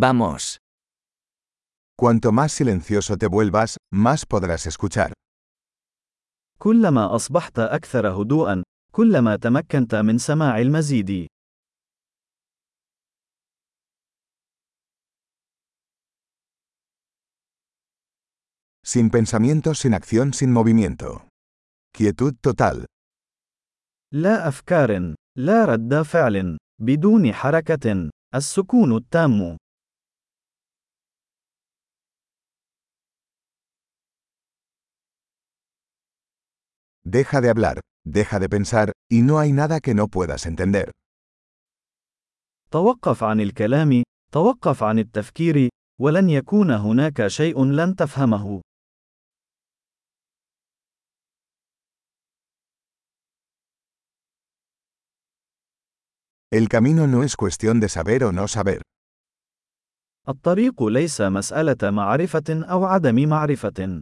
Vamos. Cuanto más silencioso te vuelvas, más podrás escuchar. كلما أصبحت أكثر هدوءا، كلما تمكنت من سماع المزيد. Sin pensamiento, sin acción, sin movimiento. Quietud total. لا أفكار، لا رد فعل، بدون حركة، السكون التام. Deja de hablar, deja de pensar, y no hay nada que no puedas entender. توقف عن الكلام، توقف عن التفكير، ولن يكون هناك شيء لن تفهمه. El camino no es cuestión de saber o no saber. الطريق ليس مسألة معرفة أو عدم معرفة.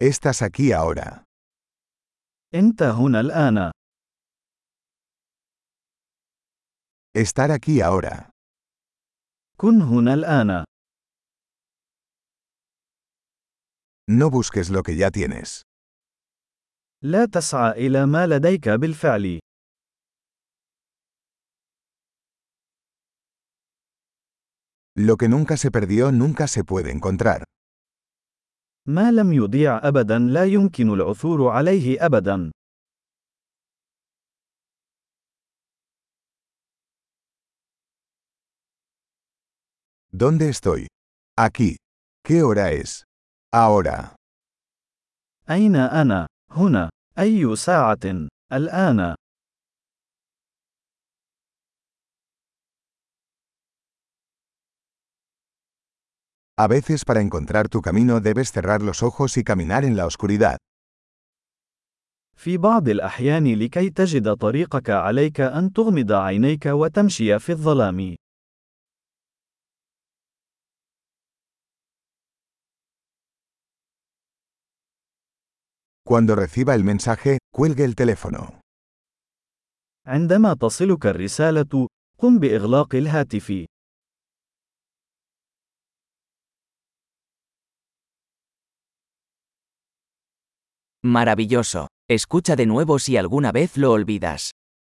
Estás aquí ahora. أنت هنا الآن. Estar aquí ahora. كن هنا الآن. No busques lo que ya tienes. لا تسعى إلى ما لديك بالفعل. Lo que nunca se perdió nunca se puede encontrar. ما لم يضيع أبدا لا يمكن العثور عليه أبدا. ¿Dónde estoy? Aquí. ¿Qué hora es? Ahora. أين أنا؟ هنا. أي ساعة؟ الآن. A veces para encontrar tu camino debes cerrar los ojos y caminar en la oscuridad. في بعض الأحيان لكي تجد طريقك عليك أن تغمض عينيك وتمشي في الظلام. Cuando reciba el mensaje, cuelgue el teléfono. عندما تصلك الرسالة، قم بإغلاق الهاتف. Maravilloso. Escucha de nuevo si alguna vez lo olvidas.